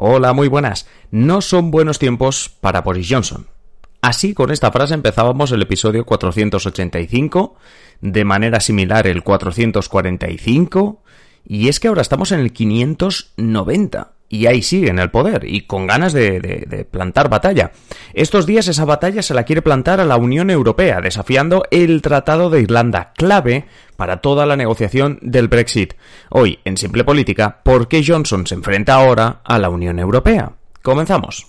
Hola, muy buenas. No son buenos tiempos para Boris Johnson. Así, con esta frase empezábamos el episodio 485, de manera similar el 445, y es que ahora estamos en el 590 y ahí sigue en el poder y con ganas de, plantar batalla. Estos días esa batalla se la quiere plantar a la Unión Europea, desafiando el Tratado de Irlanda, clave para toda la negociación del Brexit. Hoy, en Simple Política, ¿por qué Johnson se enfrenta ahora a la Unión Europea? Comenzamos.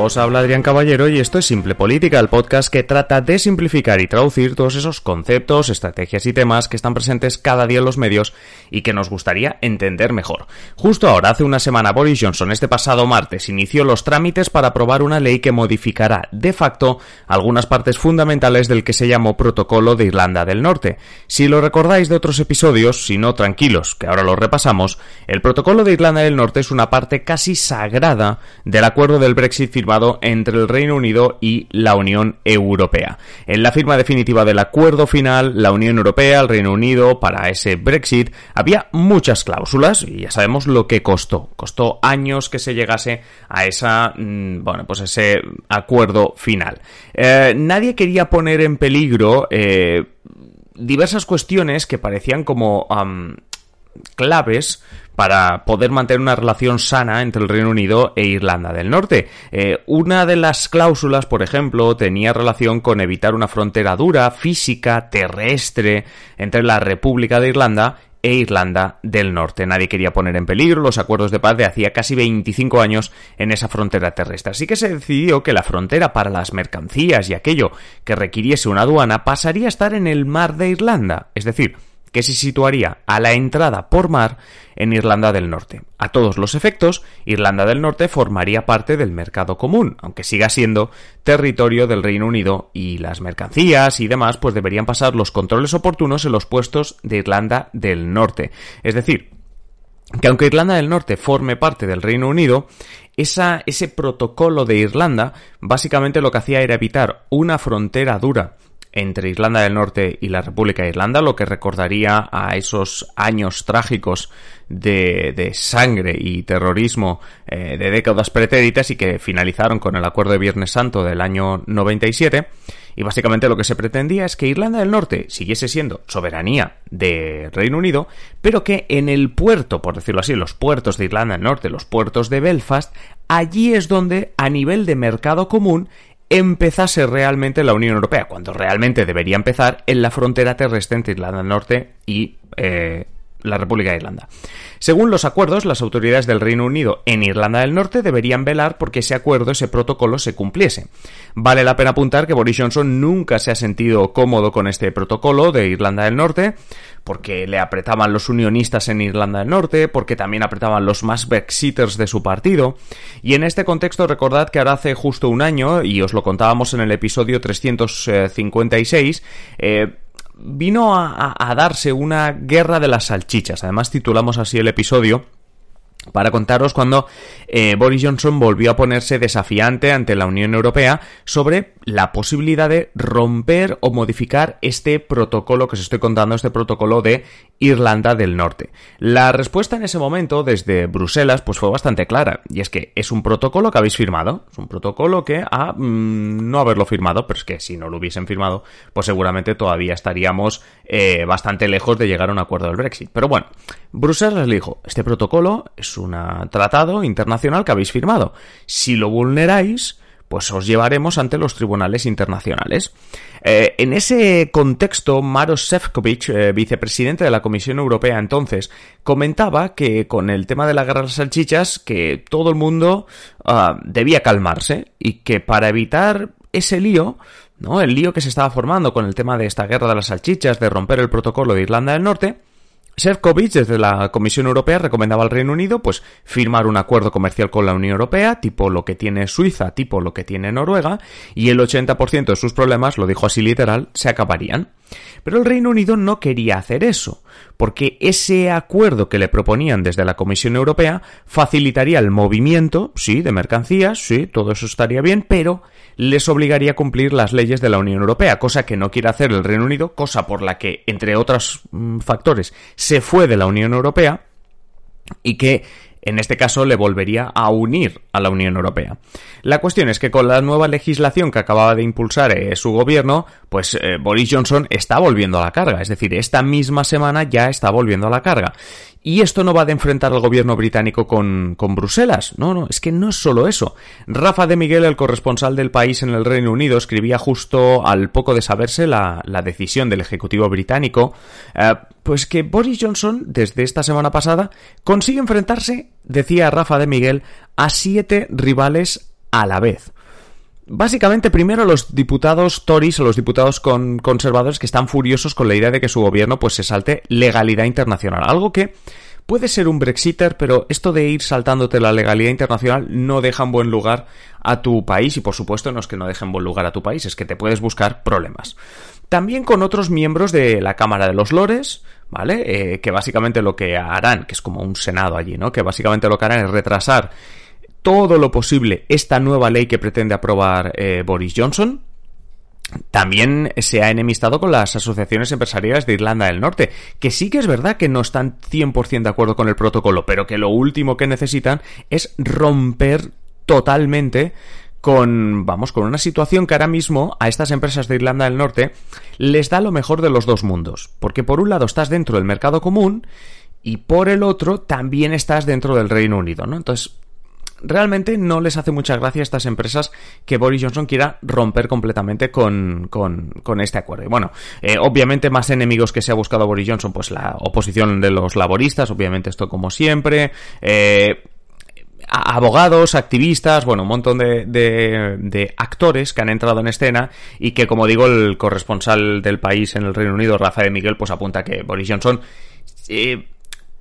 Os habla Adrián Caballero y esto es Simple Política, el podcast que trata de simplificar y traducir todos esos conceptos, estrategias y temas que están presentes cada día en los medios y que nos gustaría entender mejor. Justo ahora, hace una semana, Boris Johnson, este pasado martes, inició los trámites para aprobar una ley que modificará de facto algunas partes fundamentales del que se llamó Protocolo de Irlanda del Norte. Si lo recordáis de otros episodios, si no tranquilos, que ahora lo repasamos, el Protocolo de Irlanda del Norte es una parte casi sagrada del acuerdo del Brexit firmado entre el Reino Unido y la Unión Europea. En la firma definitiva del acuerdo final, la Unión Europea, el Reino Unido, para ese Brexit, había muchas cláusulas y ya sabemos lo que costó. Costó años que se llegase a esa, mm, bueno, pues ese acuerdo final. Eh, nadie quería poner en peligro eh, diversas cuestiones que parecían como claves para poder mantener una relación sana entre el Reino Unido e Irlanda del Norte. Eh, una de las cláusulas, por ejemplo, tenía relación con evitar una frontera dura, física, terrestre, entre la República de Irlanda e Irlanda del Norte. Nadie quería poner en peligro los acuerdos de paz de hacía casi 25 años en esa frontera terrestre. Así que se decidió que la frontera para las mercancías y aquello que requiriese una aduana pasaría a estar en el mar de Irlanda, es decir, que se situaría a la entrada por mar en Irlanda del Norte. A todos los efectos, Irlanda del Norte formaría parte del mercado común, aunque siga siendo territorio del Reino Unido y las mercancías y demás pues deberían pasar los controles oportunos en los puestos de Irlanda del Norte. Es decir, que aunque Irlanda del Norte forme parte del Reino Unido, ese protocolo de Irlanda básicamente lo que hacía era evitar una frontera dura entre Irlanda del Norte y la República de Irlanda, lo que recordaría a esos años trágicos de, de sangre y terrorismo eh, de décadas pretéritas y que finalizaron con el Acuerdo de Viernes Santo del año 97. Y básicamente lo que se pretendía es que Irlanda del Norte siguiese siendo soberanía de Reino Unido, pero que en el puerto, por decirlo así, los puertos de Irlanda del Norte, los puertos de Belfast, allí es donde, a nivel de mercado común, empezase realmente la Unión Europea, cuando realmente debería empezar en la frontera terrestre entre Irlanda del Norte y eh, la República de Irlanda. Según los acuerdos, las autoridades del Reino Unido en Irlanda del Norte deberían velar porque ese acuerdo, ese protocolo se cumpliese. Vale la pena apuntar que Boris Johnson nunca se ha sentido cómodo con este protocolo de Irlanda del Norte, porque le apretaban los unionistas en Irlanda del Norte, porque también apretaban los más Brexiters de su partido. Y en este contexto recordad que ahora hace justo un año, y os lo contábamos en el episodio 356, eh, vino a, darse una guerra de las salchichas. Además titulamos así el episodio para contaros cuando eh, Boris Johnson volvió a ponerse desafiante ante la Unión Europea sobre la posibilidad de romper o modificar este protocolo que os estoy contando, este protocolo de Irlanda del Norte. La respuesta en ese momento desde Bruselas pues fue bastante clara y es que es un protocolo que habéis firmado, es un protocolo que a mm, no haberlo firmado, pero es que si no lo hubiesen firmado pues seguramente todavía estaríamos eh, bastante lejos de llegar a un acuerdo del Brexit. Pero bueno, Bruselas le dijo, este protocolo es un tratado internacional que habéis firmado. Si lo vulneráis, pues os llevaremos ante los tribunales internacionales. Eh, en ese contexto, Maros Sefcovic, eh, vicepresidente de la Comisión Europea entonces, comentaba que con el tema de la guerra de las salchichas, que todo el mundo ah, debía calmarse y que para evitar ese lío, ¿no? El lío que se estaba formando con el tema de esta guerra de las salchichas, de romper el protocolo de Irlanda del Norte, Sefcovic, desde la Comisión Europea, recomendaba al Reino Unido pues firmar un acuerdo comercial con la Unión Europea, tipo lo que tiene Suiza, tipo lo que tiene Noruega, y el 80% de sus problemas, lo dijo así literal, se acabarían. Pero el Reino Unido no quería hacer eso, porque ese acuerdo que le proponían desde la Comisión Europea facilitaría el movimiento, sí, de mercancías, sí, todo eso estaría bien, pero les obligaría a cumplir las leyes de la Unión Europea, cosa que no quiere hacer el Reino Unido, cosa por la que, entre otros mm, factores, se fue de la Unión Europea y que en este caso le volvería a unir a la Unión Europea. La cuestión es que con la nueva legislación que acababa de impulsar eh, su gobierno, pues eh, Boris Johnson está volviendo a la carga, es decir, esta misma semana ya está volviendo a la carga. Y esto no va de enfrentar al gobierno británico con, con, Bruselas. No, no, es que no es solo eso. Rafa de Miguel, el corresponsal del país en el Reino Unido, escribía justo al poco de saberse la, la decisión del Ejecutivo británico, eh, pues que Boris Johnson, desde esta semana pasada, consigue enfrentarse, decía Rafa de Miguel, a siete rivales a la vez. Básicamente, primero los diputados Tories o los diputados con conservadores que están furiosos con la idea de que su gobierno pues se salte legalidad internacional. Algo que puede ser un Brexiter, pero esto de ir saltándote la legalidad internacional no deja en buen lugar a tu país y por supuesto no es que no deje en buen lugar a tu país, es que te puedes buscar problemas. También con otros miembros de la Cámara de los Lores, ¿vale? Eh, que básicamente lo que harán, que es como un senado allí, ¿no? Que básicamente lo que harán es retrasar todo lo posible esta nueva ley que pretende aprobar eh, Boris Johnson. También se ha enemistado con las asociaciones empresariales de Irlanda del Norte, que sí que es verdad que no están 100% de acuerdo con el protocolo, pero que lo último que necesitan es romper totalmente con, vamos, con una situación que ahora mismo a estas empresas de Irlanda del Norte les da lo mejor de los dos mundos. Porque por un lado estás dentro del mercado común y por el otro también estás dentro del Reino Unido, ¿no? Entonces, realmente no les hace mucha gracia a estas empresas que Boris Johnson quiera romper completamente con, con, este acuerdo. Y bueno, eh, obviamente más enemigos que se ha buscado Boris Johnson, pues la oposición de los laboristas, obviamente esto como siempre. Eh, abogados, activistas, bueno, un montón de, de, actores que han entrado en escena y que, como digo, el corresponsal del país en el Reino Unido, Rafael Miguel, pues apunta que Boris Johnson eh,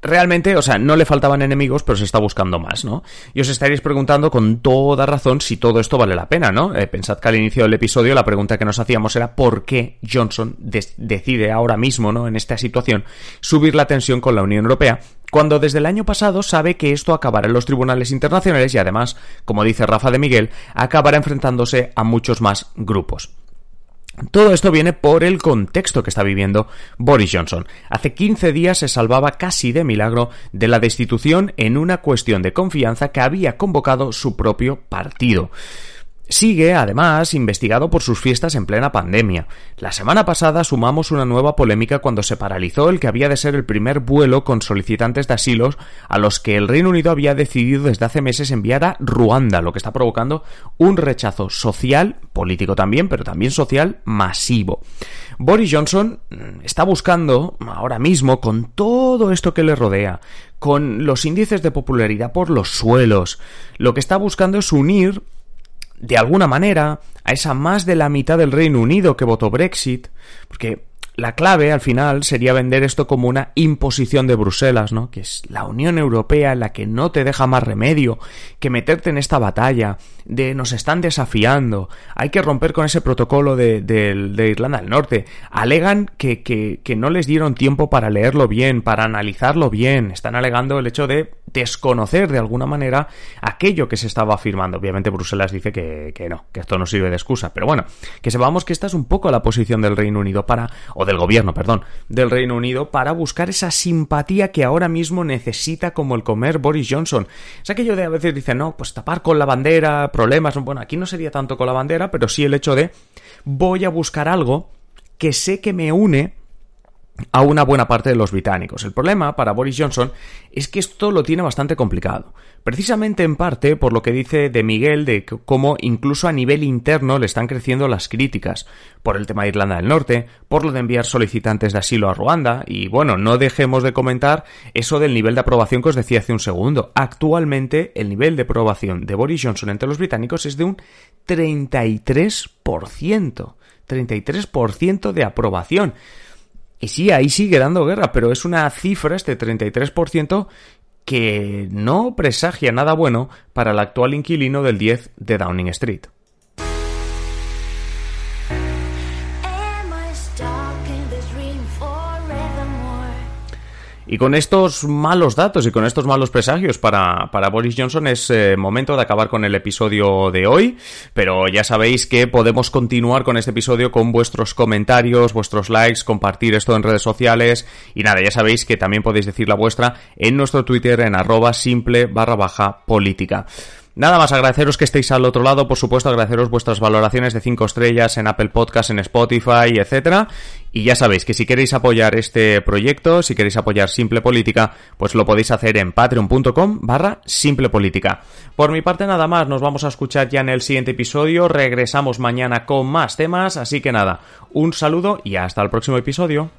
realmente, o sea, no le faltaban enemigos, pero se está buscando más, ¿no? Y os estaréis preguntando con toda razón si todo esto vale la pena, ¿no? Eh, pensad que al inicio del episodio la pregunta que nos hacíamos era por qué Johnson decide ahora mismo, ¿no? En esta situación, subir la tensión con la Unión Europea, cuando desde el año pasado sabe que esto acabará en los tribunales internacionales y además, como dice Rafa de Miguel, acabará enfrentándose a muchos más grupos. Todo esto viene por el contexto que está viviendo Boris Johnson. Hace 15 días se salvaba casi de milagro de la destitución en una cuestión de confianza que había convocado su propio partido. Sigue, además, investigado por sus fiestas en plena pandemia. La semana pasada sumamos una nueva polémica cuando se paralizó el que había de ser el primer vuelo con solicitantes de asilos a los que el Reino Unido había decidido desde hace meses enviar a Ruanda, lo que está provocando un rechazo social, político también, pero también social masivo. Boris Johnson mm, está buscando ahora mismo, con todo esto que le rodea, con los índices de popularidad por los suelos, lo que está buscando es unir de alguna manera a esa más de la mitad del Reino Unido que votó Brexit, porque la clave al final sería vender esto como una imposición de Bruselas, ¿no? Que es la Unión Europea la que no te deja más remedio que meterte en esta batalla, de nos están desafiando, hay que romper con ese protocolo de, de, Irlanda del Norte. Alegan que, que, que no les dieron tiempo para leerlo bien, para analizarlo bien. Están alegando el hecho de desconocer de alguna manera aquello que se estaba afirmando. Obviamente Bruselas dice que, que, no, que esto no sirve de excusa. Pero bueno, que sepamos que esta es un poco la posición del Reino Unido para, o del gobierno, perdón, del Reino Unido para buscar esa simpatía que ahora mismo necesita como el comer Boris Johnson. Es aquello de a veces dice, no, pues tapar con la bandera, problemas. Bueno, aquí no sería tanto con la bandera, pero sí el hecho de voy a buscar algo que sé que me une a una buena parte de los británicos. El problema para Boris Johnson es que esto lo tiene bastante complicado. Precisamente en parte por lo que dice de Miguel de cómo incluso a nivel interno le están creciendo las críticas por el tema de Irlanda del Norte, por lo de enviar solicitantes de asilo a Ruanda y bueno, no dejemos de comentar eso del nivel de aprobación que os decía hace un segundo. Actualmente el nivel de aprobación de Boris Johnson entre los británicos es de un 33%. 33% de aprobación. Y sí, ahí sigue dando guerra, pero es una cifra, este 33%, que no presagia nada bueno para el actual inquilino del 10 de Downing Street. Y con estos malos datos y con estos malos presagios para, para Boris Johnson es eh, momento de acabar con el episodio de hoy, pero ya sabéis que podemos continuar con este episodio con vuestros comentarios, vuestros likes, compartir esto en redes sociales y nada, ya sabéis que también podéis decir la vuestra en nuestro Twitter en arroba simple barra baja política. Nada más agradeceros que estéis al otro lado, por supuesto agradeceros vuestras valoraciones de 5 estrellas en Apple Podcast, en Spotify, etcétera. Y ya sabéis que si queréis apoyar este proyecto, si queréis apoyar Simple Política, pues lo podéis hacer en patreon.com barra Simple Política. Por mi parte nada más, nos vamos a escuchar ya en el siguiente episodio, regresamos mañana con más temas, así que nada, un saludo y hasta el próximo episodio.